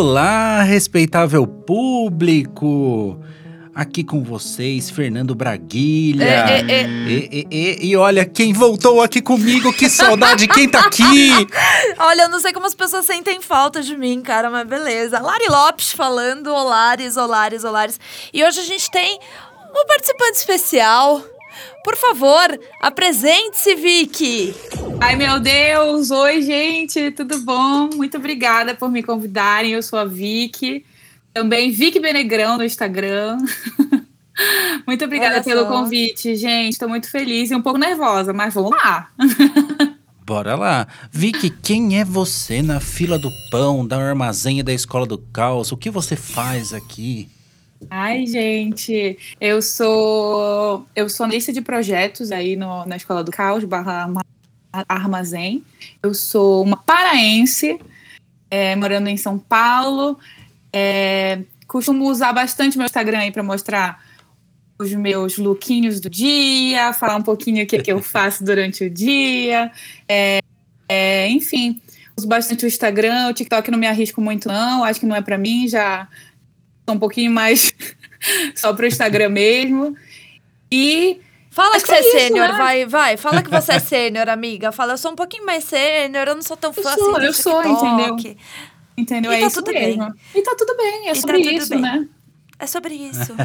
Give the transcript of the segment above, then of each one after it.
Olá, respeitável público! Aqui com vocês, Fernando Braguilha. É, é, é. E, e- olha quem voltou aqui comigo, que saudade, quem tá aqui? Olha, eu não sei como as pessoas sentem falta de mim, cara, mas beleza. Lari Lopes falando, olares, olares, olares. E hoje a gente tem um participante especial. Por favor, apresente-se, Vicky. Ai, meu Deus! Oi, gente, tudo bom? Muito obrigada por me convidarem. Eu sou a Vicky, também Vicky Benegrão no Instagram. Muito obrigada Olha pelo só. convite, gente. Estou muito feliz e um pouco nervosa, mas vamos lá. Bora lá. Vicky, quem é você na fila do pão, da armazém e da escola do caos? O que você faz aqui? Ai, gente, eu sou eu sou analista de projetos aí no- na Escola do Caos barra Arma- Armazém. Eu sou uma paraense, é, morando em São Paulo. É, costumo usar bastante meu Instagram aí para mostrar os meus lookinhos do dia, falar um pouquinho o que, que eu faço durante o dia. É, é, enfim, uso bastante o Instagram, o TikTok não me arrisco muito, não. Acho que não é para mim, já um pouquinho mais só pro Instagram mesmo. E Fala Acho que você é é sênior, né? vai, vai. Fala que você é sênior, amiga. Fala, eu sou um pouquinho mais sênior, eu não sou tão Eu fã sou, assim eu sou, entendeu? entendeu? E é tá isso tudo mesmo. E tá tudo bem, é E tá sobre tudo isso, bem. né? É sobre isso.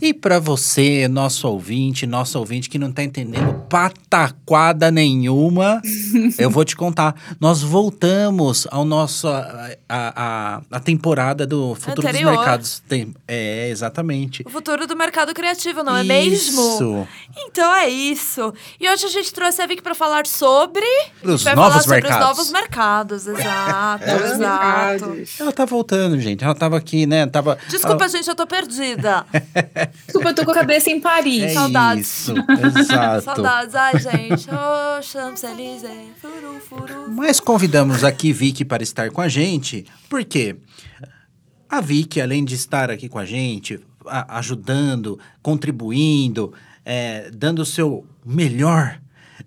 E pra você, nosso ouvinte, nosso ouvinte que não tá entendendo pataquada nenhuma, eu vou te contar. Nós voltamos ao nosso a, a, a- temporada do Futuro Anterior. dos Mercados. Tem- é, exatamente. o futuro do mercado criativo, não é mesmo? Isso. Então é isso. E hoje a gente trouxe a Vicky pra falar sobre. Os novos falar sobre mercados. os novos mercados, exato, Novos exato. Ela tá voltando, gente. Ela tava aqui, né? Tava. Desculpa, ela- gente, eu tô perdida. Desculpa, eu tô com a cabeça em Paris. É saudades. isso, exato. Saudades, ai, gente. Oh, Champs-Élysées. Furu, furu. Mas convidamos aqui Vicky para estar com a gente, porque a Vicky, além de estar aqui com a gente, a- ajudando, contribuindo, é, dando o seu melhor,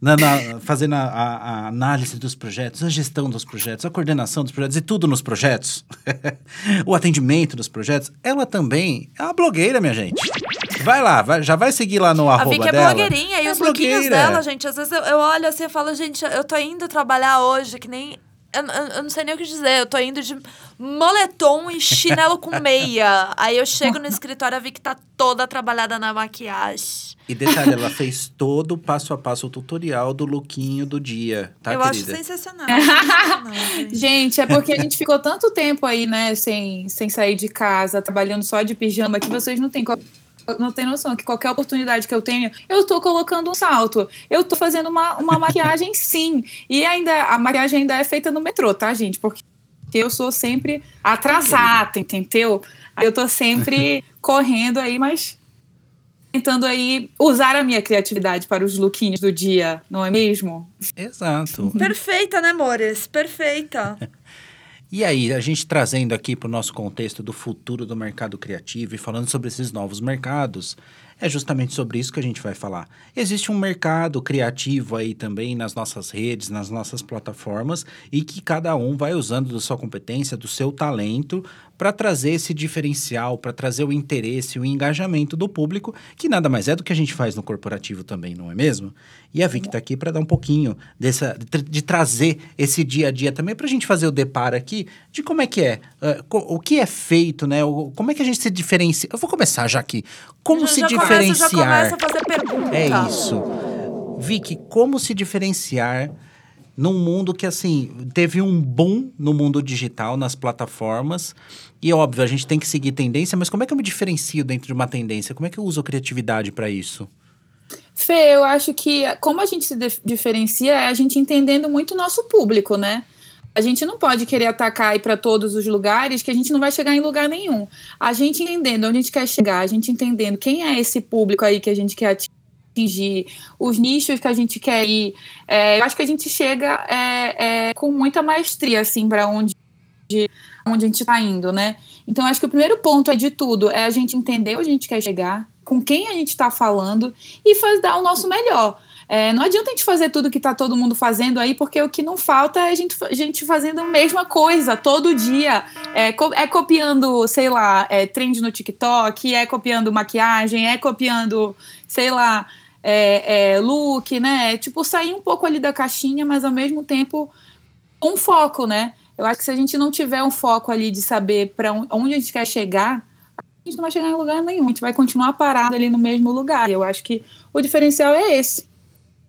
na- na- fazendo a, a- análise dos projetos, a gestão dos projetos, a coordenação dos projetos e tudo nos projetos, o atendimento dos projetos, ela também é uma blogueira, minha gente. Vai lá, vai- já vai seguir lá no A arroba Vicky é dela. blogueirinha e É os lookinhos blogueira. dela, gente. Às vezes eu, eu olho assim e falo, gente, eu tô indo trabalhar hoje, que nem. Eu, eu- eu não sei nem o que dizer. Eu tô indo de moletom e chinelo com meia. Aí eu chego no escritório, a Vicky tá toda trabalhada na maquiagem. E detalhe, ela fez todo o passo a passo o tutorial do lookinho do dia, tá, eu querida? acho sensacional. sensacional, gente. Gente, é porque a gente ficou tanto tempo aí, né, sem, sem sair de casa, trabalhando só de pijama, que vocês não têm, não têm noção que qualquer oportunidade que eu tenho, eu tô colocando um salto. Eu tô fazendo uma, uma maquiagem, sim. E ainda, a maquiagem ainda é feita no metrô, tá, gente? Porque eu sou sempre atrasada, entendeu? Eu tô sempre correndo aí, mas tentando aí usar a minha criatividade para os lookinhos do dia, não é mesmo? Exato. Perfeita, né, Mores? Perfeita. E aí, a gente trazendo aqui para o nosso contexto do futuro do mercado criativo e falando sobre esses novos mercados, é justamente sobre isso que a gente vai falar. Existe um mercado criativo aí também nas nossas redes, nas nossas plataformas, e que cada um vai usando da sua competência, do seu talento, para trazer esse diferencial, para trazer o interesse, o engajamento do público, que nada mais é do que a gente faz no corporativo também, não é mesmo? E a Vic está aqui para dar um pouquinho dessa, de, tra- de trazer esse dia a dia também para a gente fazer o deparo aqui de como é que é, co- o que é feito, né? O- como é que a gente se diferencia? Eu vou começar já aqui. Como já, se já diferenciar? Começa, já começa a fazer pergunta. É isso. Vicky, como se diferenciar num mundo que, assim, teve um boom no mundo digital, nas plataformas. E, óbvio, a gente tem que seguir tendência, mas como é que eu me diferencio dentro de uma tendência? Como é que eu uso criatividade para isso? Fê, eu acho que como a gente se dif- diferencia é a gente entendendo muito o nosso público, né? A gente não pode querer atacar e para todos os lugares que a gente não vai chegar em lugar nenhum. A gente entendendo onde a gente quer chegar, a gente entendendo quem é esse público aí que a gente quer atingir, os nichos que a gente quer ir, é, eu acho que a gente chega é, é, com muita maestria assim para onde onde a gente está indo, né? Então, acho que o primeiro ponto é de tudo é a gente entender onde a gente quer chegar, com quem a gente está falando e faz dar o nosso melhor. É, não adianta a gente fazer tudo que está todo mundo fazendo aí, porque o que não falta é a gente, a gente fazendo a mesma coisa todo dia. É, co é copiando, sei lá, é, trend no TikTok, é copiando maquiagem, é copiando, sei lá, é, é, look, né? Tipo, sair um pouco ali da caixinha, mas ao mesmo tempo um foco, né? Eu acho que se a gente não tiver um foco ali de saber para onde a gente quer chegar, a gente não vai chegar em lugar nenhum, a gente vai continuar parado ali no mesmo lugar. Eu acho que o diferencial é esse.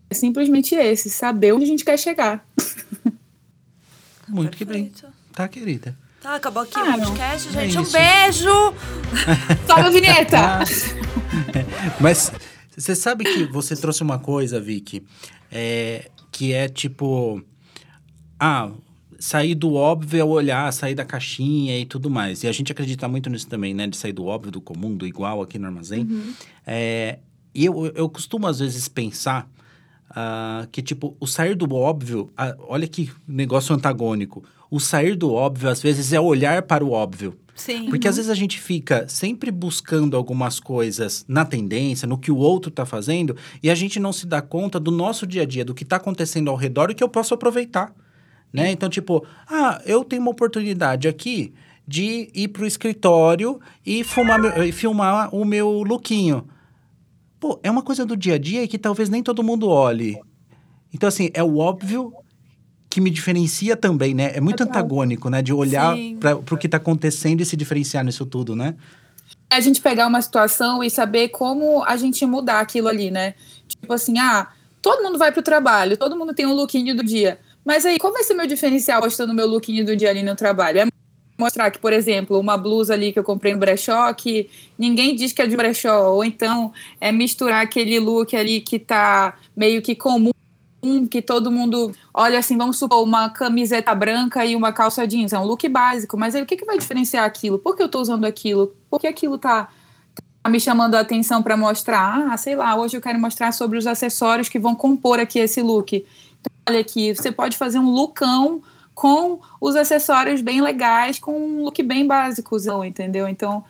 É simplesmente esse, saber onde a gente quer chegar. Muito Perfeito. que bem. Tá, querida. Tá, acabou aqui ah, o podcast, é gente. É um beijo! Sobe a vinheta! Mas você sabe que você trouxe uma coisa, Vicky, é, que é tipo. Ah, sair do óbvio é olhar, sair da caixinha e tudo mais. E a gente acredita muito nisso também, né? De sair do óbvio, do comum, do igual aqui no armazém. Uhum. É, e eu, eu costumo, às vezes, pensar Uh, que, tipo, o sair do óbvio, uh, olha que negócio antagônico. O sair do óbvio, às vezes, é olhar para o óbvio. Sim. Porque às vezes a gente fica sempre buscando algumas coisas na tendência, no que o outro está fazendo, e a gente não se dá conta do nosso dia a dia, do que está acontecendo ao redor e que eu posso aproveitar. Né? Então, tipo, ah, eu tenho uma oportunidade aqui de ir para o escritório e, fumar, e filmar o meu lookinho pô, é uma coisa do dia a dia que talvez nem todo mundo olhe. Então, assim, é o óbvio que me diferencia também, né? É muito antagônico, né? De olhar para o que está acontecendo e se diferenciar nisso tudo, né? É a gente pegar uma situação e saber como a gente mudar aquilo ali, né? Tipo assim, ah, todo mundo vai para o trabalho, todo mundo tem um lookinho do dia. Mas aí, qual vai ser meu diferencial postando meu lookinho do dia ali no trabalho? É mostrar que, por exemplo, uma blusa ali que eu comprei no brechó, que ninguém diz que é de brechó, ou então é misturar aquele look ali que tá meio que comum, que todo mundo olha assim, vamos supor, uma camiseta branca e uma calça jeans, é um look básico, mas aí o que, que vai diferenciar aquilo? Por que eu tô usando aquilo? Por que aquilo tá, tá me chamando a atenção para mostrar? Ah, sei lá, hoje eu quero mostrar sobre os acessórios que vão compor aqui esse look. Então, olha aqui, você pode fazer um lookão com os acessórios bem legais, com um look bem básico, entendeu? Então,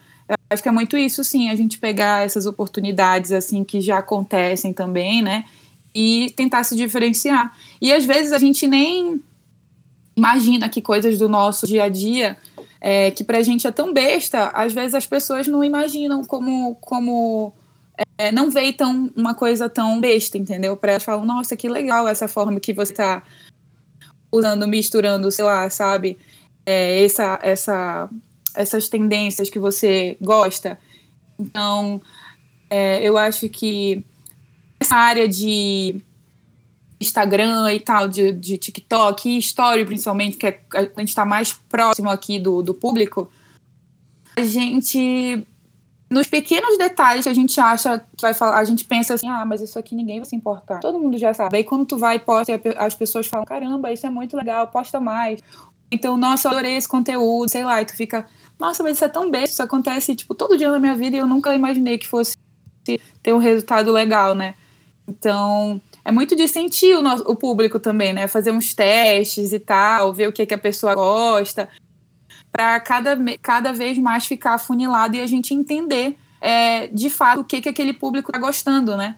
acho que é muito isso, sim, a gente pegar essas oportunidades, assim, que já acontecem também, né? E tentar se diferenciar. E às vezes a gente nem imagina que coisas do nosso dia a dia, é, que pra gente é tão besta, às vezes as pessoas não imaginam como. como é, não veem tão, uma coisa tão besta, entendeu? Para elas falam, nossa, que legal essa forma que você está usando, misturando, sei lá, sabe? É, essa, essa, essas tendências que você gosta. Então, é, eu acho que área de Instagram e tal, de, de TikTok e Story, principalmente, que é, a gente está mais próximo aqui do, do público, a gente nos pequenos detalhes a gente acha que vai falar, a gente pensa assim, ah, mas isso aqui ninguém vai se importar. Todo mundo já sabe. Aí quando tu vai e posta, as pessoas falam, caramba, isso é muito legal, posta mais. Então, nossa, adorei esse conteúdo, sei lá, e tu fica, nossa, mas isso é tão besta, isso acontece, tipo, todo dia na minha vida e eu nunca imaginei que fosse ter um resultado legal, né? Então, é muito de sentir o, nosso, o público também, né? Fazer uns testes e tal, ver o que, que a pessoa gosta para cada, cada vez mais ficar afunilado e a gente entender é, de fato o que, que aquele público está gostando, né?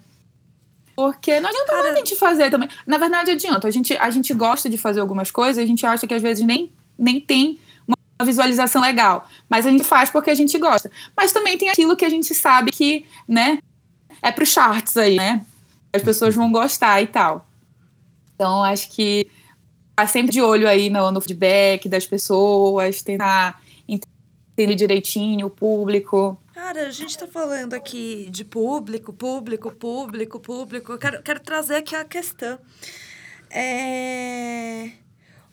Porque não adianta Cara... a gente fazer também. Na verdade, adianta. A gente, a gente gosta de fazer algumas coisas, a gente acha que às vezes nem, nem tem uma visualização legal. Mas a gente faz porque a gente gosta. Mas também tem aquilo que a gente sabe que, né, é pro charts aí, né? As pessoas vão gostar e tal. Então, acho que estar sempre de olho aí no, no feedback das pessoas, tentar entender direitinho o público. Cara, a gente tá falando aqui de público, público, público, público. Eu quero, quero trazer aqui a questão. É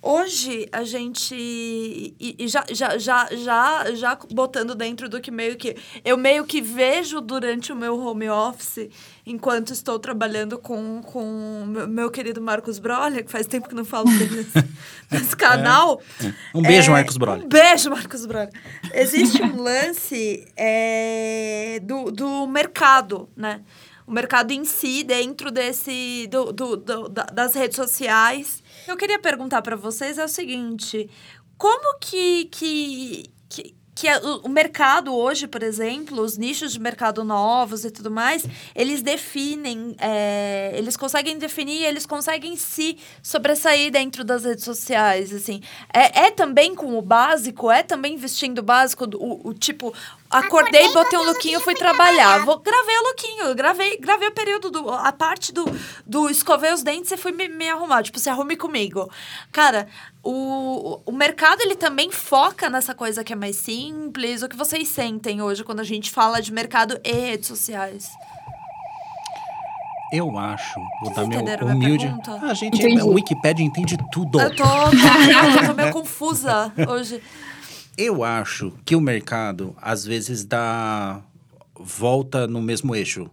Hoje a gente. E, e, já, já, já, já, já botando dentro do que meio que. Eu meio que vejo durante o meu home office, enquanto estou trabalhando com, com meu, querido Marcos Brolha, que faz tempo que não falo dele nesse, canal. É, é. Um beijo, é, Marcos Brolha. Um beijo, Marcos Brolha. Existe um lance é, do, do mercado, né? O mercado em si, dentro desse. do, do, do das redes sociais eu queria perguntar para vocês é o seguinte: como que, que, que que a- o, mercado hoje, por exemplo, os nichos de mercado novos e tudo mais, eles definem, é, eles conseguem definir, eles conseguem se sobressair dentro das redes sociais, assim. É, é também com o básico, é também vestindo o básico, o, o tipo, acordei, botei um lookinho, fui trabalhar. Vou, gravei o lookinho, gravei, gravei o período, do, a parte do, do escovei os dentes e fui me, me arrumar, tipo, se arrume comigo. Cara, o, o mercado, ele também foca nessa coisa que é mais simples. O que vocês sentem hoje quando a gente fala de mercado e redes sociais? Eu acho, vou Vocês dar meu entenderam a minha humilde. pergunta? Ah, gente, Entendi. a Wikipédia entende tudo. Eu tô, tô, eu tô meio confusa hoje. Eu acho que o mercado, às vezes, dá volta no mesmo eixo.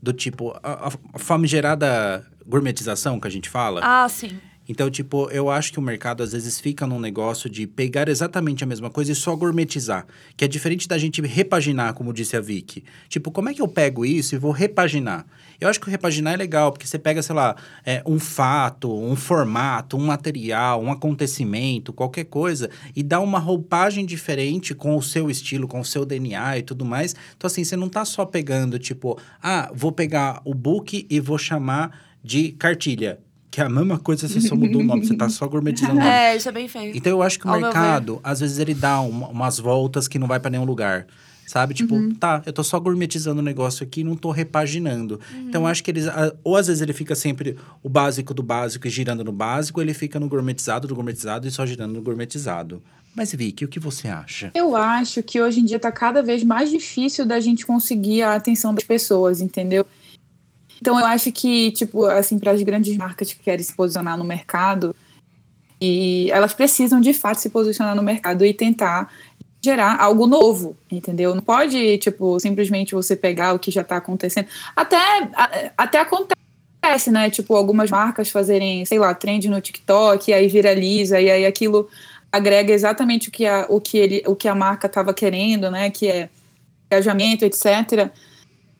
Do tipo, a, a famigerada gourmetização que a gente fala. Ah, sim. Então, tipo, eu acho que o mercado às vezes fica num negócio de pegar exatamente a mesma coisa e só gourmetizar. Que é diferente da gente repaginar, como disse a Vicky. Tipo, como é que eu pego isso e vou repaginar? Eu acho que o repaginar é legal, porque você pega, sei lá, é, um fato, um formato, um material, um acontecimento, qualquer coisa, e dá uma roupagem diferente com o seu estilo, com o seu DNA e tudo mais. Então, assim, você não tá só pegando, tipo, ah, vou pegar o book e vou chamar de cartilha. Que é a mesma coisa, você só mudou o nome, você tá só gourmetizando o nome. É, isso é bem feio. Então eu acho que o Ao mercado, às vezes, ele dá uma- umas voltas que não vai pra nenhum lugar. Sabe? Tipo, Uhum. tá, eu tô só gourmetizando o negócio aqui e não tô repaginando. Uhum. Então eu acho que eles. Ou às vezes ele fica sempre o básico do básico e girando no básico, ou ele fica no gourmetizado do gourmetizado e só girando no gourmetizado. Mas, Vicky, o que você acha? Eu acho que hoje em dia tá cada vez mais difícil da gente conseguir a atenção das pessoas, entendeu? Então eu acho que, tipo, assim, para as grandes marcas que querem se posicionar no mercado, e elas precisam de fato se posicionar no mercado e tentar gerar algo novo, entendeu? Não pode, tipo, simplesmente você pegar o que já tá acontecendo. Até, até acontece, né? Tipo, algumas marcas fazerem, sei lá, trend no TikTok, e aí viraliza, e aí aquilo agrega exatamente o que a, o que ele, o que a marca estava querendo, né? Que é engajamento, etc.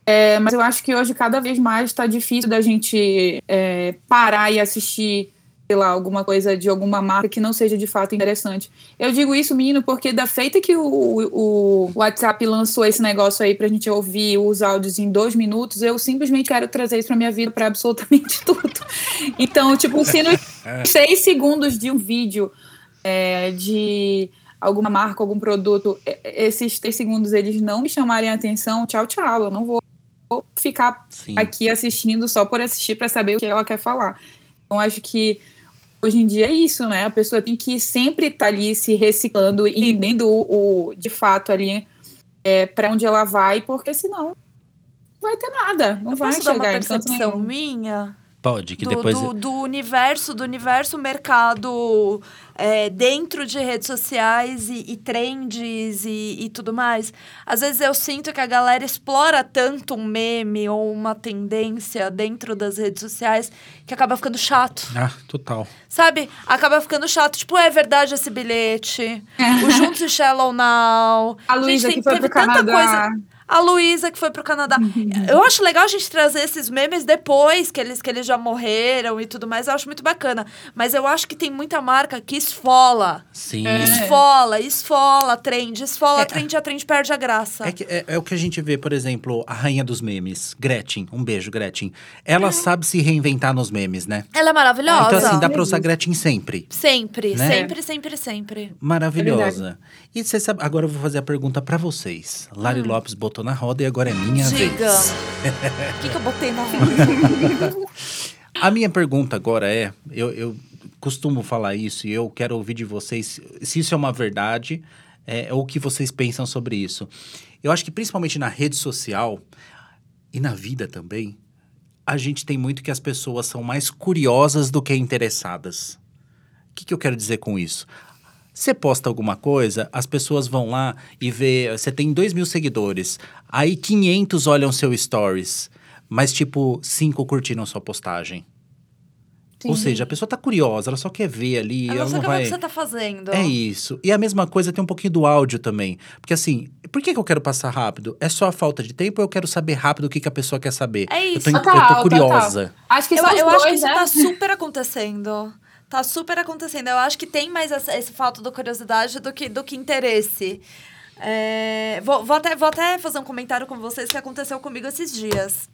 É, mas eu acho que hoje cada vez mais está difícil da gente é, parar e assistir, sei lá, alguma coisa de alguma marca que não seja de fato interessante. Eu digo isso, menino, porque da feita que o, o, o WhatsApp lançou esse negócio aí pra gente ouvir os áudios em dois minutos, eu simplesmente quero trazer isso pra minha vida para absolutamente tudo. Então, tipo, se nos seis segundos de um vídeo é, de alguma marca, algum produto, esses três segundos eles não me chamarem a atenção, tchau, tchau. Eu não vou vou ficar Sim. aqui assistindo só por assistir para saber o que ela quer falar. Então, acho que hoje em dia é isso, né? A pessoa tem que sempre estar ali se reciclando e entendendo o, o- de fato ali é, para onde ela vai, porque senão não vai ter nada. Não Eu vai posso dar uma chegar canto percepção minha? Pode, que do, depois. do, do universo, do universo mercado é, dentro de redes sociais e, e trends e, e tudo mais. Às vezes eu sinto que a galera explora tanto um meme ou uma tendência dentro das redes sociais que acaba ficando chato. Ah, total. Sabe? Acaba ficando chato. Tipo, é verdade esse bilhete. o Juntos e Shallow Now. A Luísa que foi teve pro tanta Canadá. A Luísa que foi pro Canadá. Eu acho legal a gente trazer esses memes depois que eles, que eles já morreram e tudo mais. Eu acho muito bacana. Mas eu acho que tem muita marca que esfola. Sim. Esfola, esfola a trend. Esfola É. a trend, a trend perde a graça. É, que- é- é o que a gente vê, por exemplo, a rainha dos memes, Gretchen. Um beijo, Gretchen. Ela sabe se reinventar nos memes, né? Ela é maravilhosa. Então, assim, dá pra usar Gretchen sempre. Sempre, Né? sempre, sempre, sempre. Maravilhosa. E você sabe, agora eu vou fazer a pergunta pra vocês. Lari Lopes botou na roda e agora é minha Hum. Diga. vez. O que, que eu botei na roda? A minha pergunta agora é: eu, eu costumo falar isso e eu quero ouvir de vocês se isso é uma verdade é, ou o que vocês pensam sobre isso. Eu acho que principalmente na rede social e na vida também, a gente tem muito que as pessoas são mais curiosas do que interessadas. O que, que eu quero dizer com isso? Você posta alguma coisa, as pessoas vão lá e vê. Você tem 2 mil seguidores, aí 500 olham seu stories, mas tipo, 5 curtiram sua postagem. Ou Sim. seja, a pessoa tá curiosa, ela só quer ver ali, ela, Ela só não quer ver o vai. que você tá fazendo. É isso. E a mesma coisa tem um pouquinho do áudio também. Porque assim, por que, que eu quero passar rápido? É só a falta de tempo ou eu quero saber rápido o que, que a pessoa quer saber? É Eu isso. tô, eu tô curiosa. Acho que Eu, eu acho que dois, isso né? tá super acontecendo. Tá super acontecendo. Eu acho que tem mais essa- esse fato da curiosidade do que, do que interesse. É, vou, vou, até, vou até fazer um comentário com vocês que aconteceu comigo esses dias.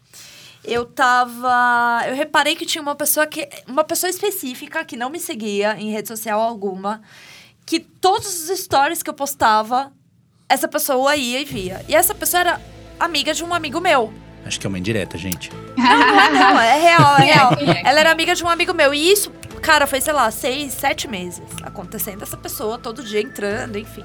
Eu tava. Eu reparei que tinha uma pessoa que. Uma pessoa específica que não me seguia em rede social alguma. Que todos os stories que eu postava, essa pessoa ia e via. E essa pessoa era amiga de um amigo meu. Acho que é uma indireta, gente. Não, não é não, é real, é real. Ela era amiga de um amigo meu. E isso, cara, foi, sei lá, seis, sete meses acontecendo. Essa pessoa todo dia entrando, enfim.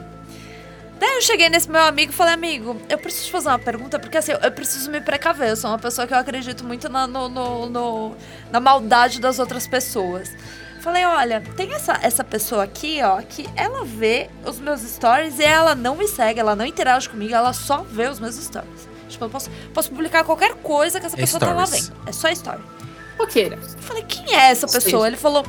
Daí eu cheguei nesse meu amigo e falei, amigo, eu preciso te fazer uma pergunta, porque assim, eu preciso me precaver. Eu sou uma pessoa que eu acredito muito na, no, no, no, na maldade das outras pessoas. Falei, olha, tem essa, essa pessoa aqui, ó, que ela vê os meus stories e ela não me segue, ela não interage comigo, ela só vê os meus stories. Tipo, eu posso, posso publicar qualquer coisa que essa pessoa tá lá Stories. vendo. É só story. Eu falei, quem é essa pessoa? Ele falou,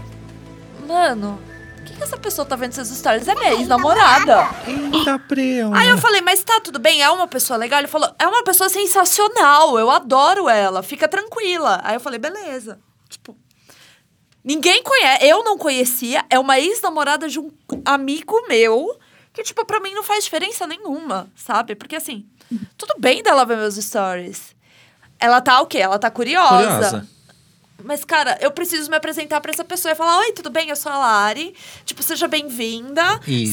mano, o que, que essa pessoa tá vendo seus stories? É minha ex-namorada. Eita, preu. Aí eu falei, mas tá tudo bem, é uma pessoa legal? Ele falou, é uma pessoa sensacional, eu adoro ela, fica tranquila. Aí eu falei, beleza. Tipo, ninguém conhece, eu não conhecia, é uma ex-namorada de um amigo meu, que, tipo, pra mim não faz diferença nenhuma, sabe? Porque assim, tudo bem dela ver meus stories. Ela tá o quê? Ela tá Curiosa. Mas, cara, eu preciso me apresentar pra essa pessoa e falar: Oi, tudo bem? Eu sou a Lari. Tipo, seja bem-vinda.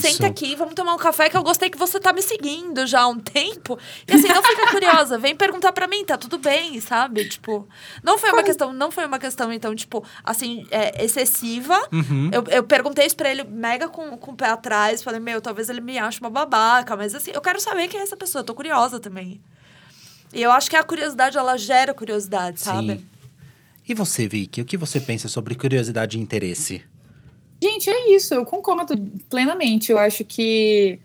Senta aqui, vamos tomar um café que eu gostei que você tá me seguindo já há um tempo. E assim, não fica curiosa, vem perguntar pra mim, tá tudo bem, sabe? Tipo, não foi uma questão, não foi uma questão, então, tipo, assim, é, excessiva. Uhum. Eu, eu perguntei isso pra ele mega com, com o pé atrás. Falei, meu, talvez ele me ache uma babaca, mas assim, eu quero saber quem é essa pessoa, eu tô curiosa também. E eu acho que a curiosidade, ela gera curiosidade, sabe? Sim. E você, Vicky, o que você pensa sobre curiosidade e interesse? Gente, é isso, eu concordo plenamente. Eu acho que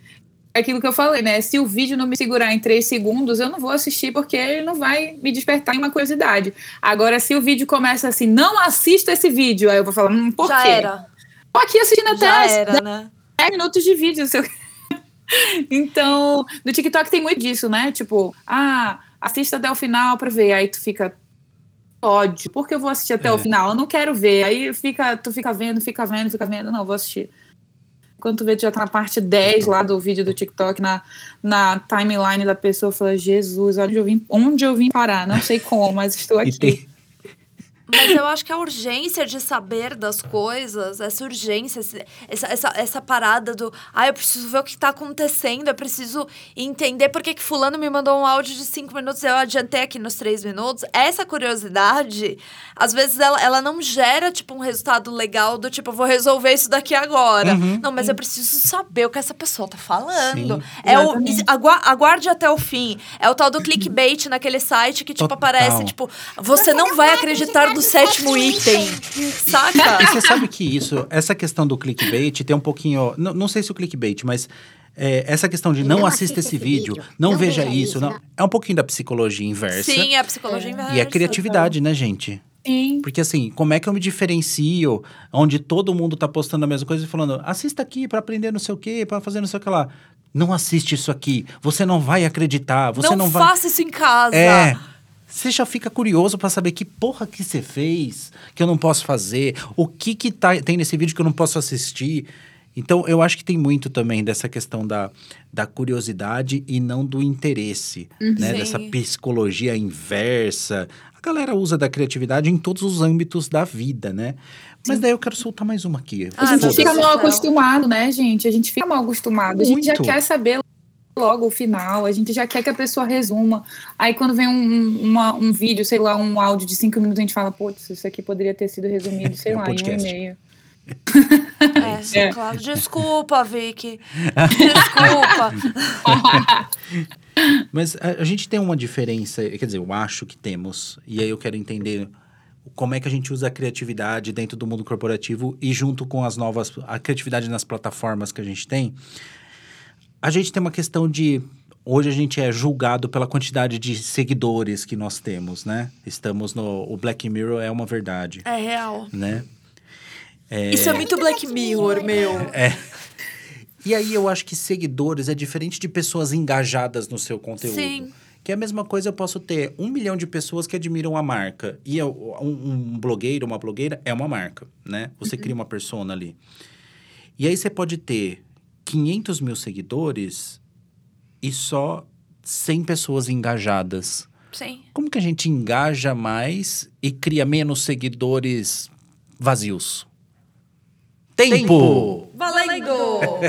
é aquilo que eu falei, né? Se o vídeo não me segurar em três segundos, eu não vou assistir porque ele não vai me despertar uma curiosidade. Agora, se o vídeo começa assim, não assista esse vídeo, aí eu vou falar, hum, por Já quê? era. Tô aqui assistindo Já até era, né? 10 minutos de vídeo. Se eu... então, no TikTok tem muito disso, né? Tipo, ah, assista até o final pra ver. Aí tu fica, ódio, por que eu vou assistir até É. o final? Eu não quero ver. Aí fica, tu fica vendo, fica vendo, fica vendo. Não, vou assistir. Quando tu vê, tu já tá na parte 10 lá do vídeo do TikTok, na, na timeline da pessoa, fala, Jesus, onde eu vim, onde eu vim parar? Não sei como, mas estou E aqui. tem, Mas eu acho que a urgência de saber das coisas, essa urgência, essa, essa, essa parada do. Ah, eu preciso ver o que tá acontecendo, eu preciso entender por que, que Fulano me mandou um áudio de cinco minutos e eu adiantei aqui nos três minutos. Essa curiosidade, às vezes, ela, ela não gera, tipo, um resultado legal do tipo, eu vou resolver isso daqui agora. Uhum. Não, mas eu preciso saber o que essa pessoa tá falando. Sim. É o, aguarde até o fim. É o tal do clickbait naquele site que, tipo, Total. aparece, tipo, você não vai acreditar do sétimo item. Saca? E você sabe que isso, essa questão do clickbait tem um pouquinho. Não, não sei se o clickbait, mas é, essa questão de não, assista esse vídeo, não, veja isso, não, é um pouquinho da psicologia inversa. Sim, é a psicologia inversa. E a criatividade, né, gente? Sim. Porque assim, como é que eu me diferencio onde todo mundo tá postando a mesma coisa e falando, assista aqui pra aprender não sei o quê, pra fazer não sei o que lá. Não assiste isso aqui, você não vai acreditar, você não, não, vai. faça isso em casa. É. Você já fica curioso pra saber que porra que você fez, que eu não posso fazer, o que que tá, tem nesse vídeo que eu não posso assistir. Então, eu acho que tem muito também dessa questão da, da curiosidade e não do interesse, né? Sim. Dessa psicologia inversa. A galera usa da criatividade em todos os âmbitos da vida, né? Mas daí eu quero soltar mais uma aqui. Ah, A gente fica mal acostumado, né, gente? A gente fica mal acostumado. A gente já Muito. quer saber logo o final, a gente já quer que a pessoa resuma. Aí quando vem um, uma- um vídeo, sei lá, um áudio de cinco minutos, a gente fala, putz, isso aqui poderia ter sido resumido, sei É um lá, em um e-mail. É, É. claro. Desculpa, Vicky. Desculpa. Mas a, a gente tem uma diferença, quer dizer, eu acho que temos, e aí eu quero entender como é que a gente usa a criatividade dentro do mundo corporativo e junto com as novas, a criatividade nas plataformas que a gente tem. A gente tem uma questão de, hoje a gente é julgado pela quantidade de seguidores que nós temos, né? Estamos no, o Black Mirror é uma verdade, É real. né? Isso é muito Black Mirror, meu. E aí eu acho que seguidores é diferente de pessoas engajadas no seu conteúdo. Sim. Que é a mesma coisa, eu posso ter um milhão de pessoas que admiram a marca. E eu- um, um blogueiro, uma blogueira é uma marca, né? Você cria uma persona ali. E aí você pode ter 500 mil seguidores e só 100 pessoas engajadas. Sim. Como que a gente engaja mais e cria menos seguidores vazios? Tempo! Valendo!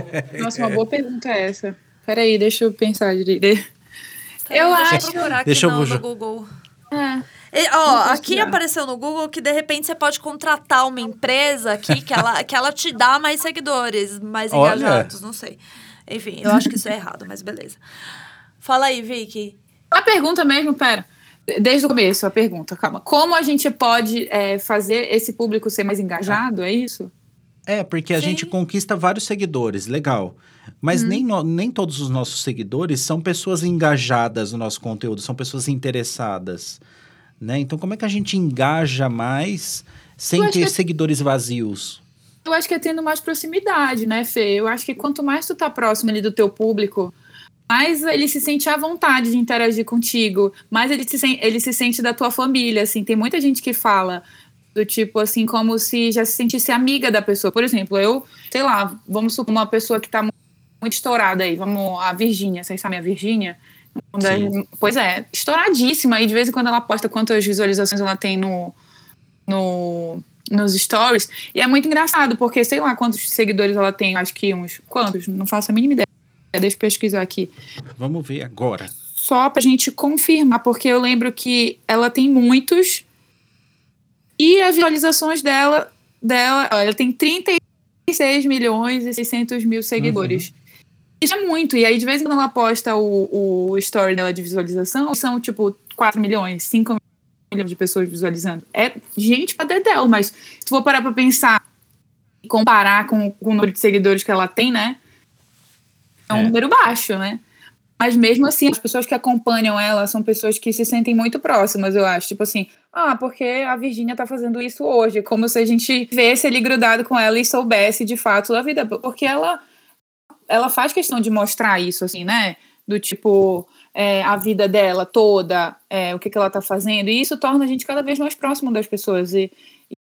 Nossa, uma boa pergunta essa. Peraí, deixa eu pensar direito. Eu Deixa acho- procurar aqui Deixa eu no Google. É. E, ó, aqui apareceu no Google que de repente você pode contratar uma empresa aqui que ela, que ela te dá mais seguidores, mais Olha. engajados, não sei. Enfim, eu acho que isso é errado, mas beleza. Fala aí, Vicky. A pergunta mesmo, pera. Desde o começo, a pergunta, calma. Como a gente pode é, fazer esse público ser mais engajado? É isso? É, porque a Sim. gente conquista vários seguidores, legal. Mas nem, no- nem todos os nossos seguidores são pessoas engajadas no nosso conteúdo, são pessoas interessadas. Né? Então, como é que a gente engaja mais sem ter que- seguidores vazios? Eu acho que é tendo mais proximidade, né, Fê? Eu acho que quanto mais tu tá próximo ali do teu público, mais ele se sente à vontade de interagir contigo, mais ele se, sen- ele se sente da tua família, assim. Tem muita gente que fala do tipo, assim, como se já se sentisse amiga da pessoa. Por exemplo, eu, sei lá, vamos supor uma pessoa que tá mu- muito estourada aí, vamos, a Virgínia, vocês sabem a Virgínia? Das-. Pois é, estouradíssima, e de vez em quando ela posta quantas visualizações ela tem no, no, nos stories. E é muito engraçado, porque sei lá quantos seguidores ela tem, acho que uns. Quantos? Não faço a mínima ideia. Deixa eu pesquisar aqui. Vamos ver agora. Só pra gente confirmar, porque eu lembro que ela tem muitos. E as visualizações dela, dela ela tem 36 milhões e 600 mil seguidores. Isso é muito. E aí, de vez em quando ela posta o, o story dela de visualização, são tipo 4 milhões, 5 milhões de pessoas visualizando. É gente pra dedéu, mas se tu for parar pra pensar e comparar com, com o número de seguidores que ela tem, né? É um É. número baixo, né? Mas mesmo assim, as pessoas que acompanham ela são pessoas que se sentem muito próximas, eu acho. Tipo assim, ah, porque a Virgínia tá fazendo isso hoje. Como se a gente vesse ele grudado com ela e soubesse de fato da vida. Porque ela, ela faz questão de mostrar isso, assim, né? Do tipo, é, a vida dela toda, é, o que, que ela tá fazendo. E isso torna a gente cada vez mais próximo das pessoas. E,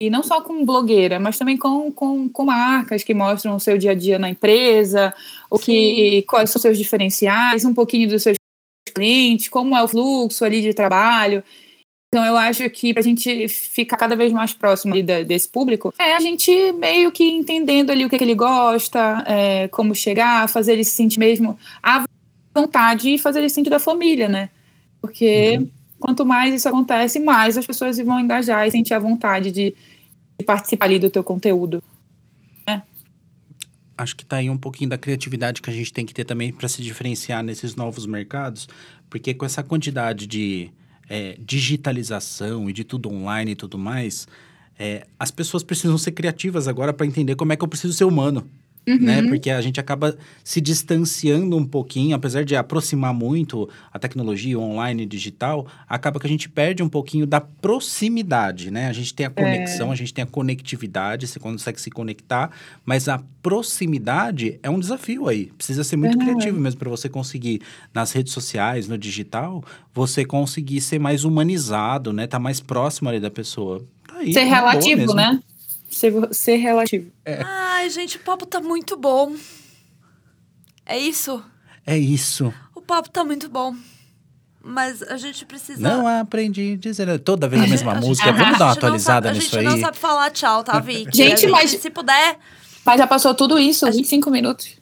e não só com blogueira, mas também com, com, com marcas que mostram o seu dia a dia na empresa, o que, quais são os seus diferenciais, um pouquinho dos seus clientes, como é o fluxo ali de trabalho. Então, eu acho que para a gente ficar cada vez mais próximo desse público, é a gente meio que entendendo ali o que, que ele gosta, é, como chegar, fazer ele se sentir mesmo à vontade e fazer ele se sentir da família, né? Porque quanto mais isso acontece, mais as pessoas vão engajar e sentir a vontade de, de participar ali do teu conteúdo. Acho que tá aí um pouquinho da criatividade que a gente tem que ter também para se diferenciar nesses novos mercados, porque com essa quantidade de é, digitalização e de tudo online e tudo mais, é, as pessoas precisam ser criativas agora para entender como é que eu preciso ser humano. Né? Porque a gente acaba se distanciando um pouquinho, apesar de aproximar muito a tecnologia online e digital, acaba que a gente perde um pouquinho da proximidade, né? A gente tem a conexão, a gente tem a conectividade, você consegue se conectar, mas a proximidade é um desafio aí. Precisa ser muito Verdade. criativo mesmo para você conseguir nas redes sociais, no digital, você conseguir ser mais humanizado, né? Tá mais próximo ali da pessoa. Tá aí, Ser boa relativo, né? Ser, ser relativo. Ai, gente, o papo tá muito bom. É isso? É isso. O papo tá muito bom. Mas a gente precisa. Não aprendi a dizer toda vez a mesma A gente- música. a Vamos dar uma gente não atualizada sabe- nisso A gente aí. não sabe falar tchau, tá, Vicky? Gente, A mas- Se puder. Mas já passou tudo isso, 25 minutos.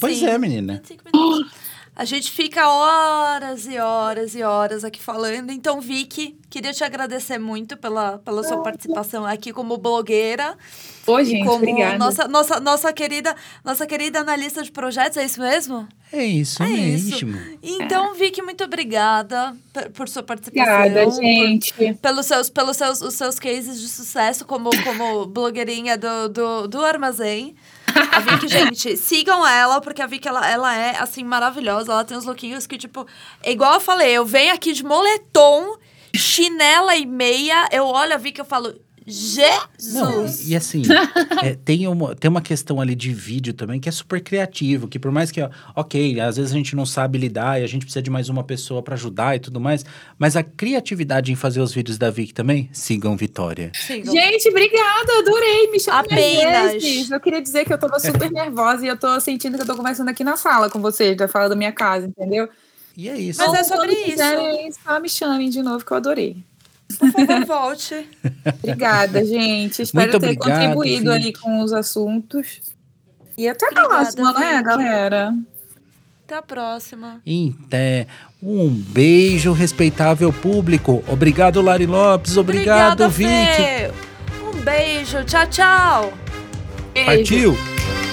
Pois sim. é, menina. 25 minutos. A gente fica horas e horas e horas aqui falando. Então, Vicky, queria te agradecer muito pela, pela sua participação aqui como blogueira. E gente, como obrigada. nossa, nossa, nossa, querida, nossa querida analista de projetos, é isso mesmo? É isso É isso. mesmo. Então, Vicky, muito obrigada por, por sua participação. Obrigada, por- gente. pelos seus, pelos seus, os seus cases de sucesso como, como blogueirinha do, do, do armazém. A Vicky, gente, sigam ela, porque a Vicky, ela, ela é, assim, maravilhosa. Ela tem uns lookinhos que, tipo... É igual eu falei, eu venho aqui de moletom, chinela e meia. Eu olho a Vicky e falo... Jesus! Não, e, assim, é, tem, uma, tem uma questão ali de vídeo também que é super criativo, que por mais que, ó, ok, às vezes a gente não sabe lidar e a gente precisa de mais uma pessoa para ajudar e tudo mais, mas a criatividade em fazer os vídeos da Vic também, sigam Vitória. Sigam. Gente, obrigada, adorei. Me Apenas. Eu queria dizer que eu tava super nervosa e eu tô sentindo que eu tô conversando aqui na sala com vocês, da sala da minha casa, entendeu? E é isso. Mas é sobre isso. quiserem, Só me chamem de novo, que eu adorei. Por favor, volte. Obrigada, gente. Espero Muito ter obrigado, contribuído ali Vic. com os assuntos. E até a Obrigada, próxima, né, Vic. galera? Até a próxima. Então, um beijo, respeitável público. Obrigado, Lari Lopes. Obrigado, Obrigada, Vic. Fê. Um beijo. Tchau, tchau. Beijo. Partiu!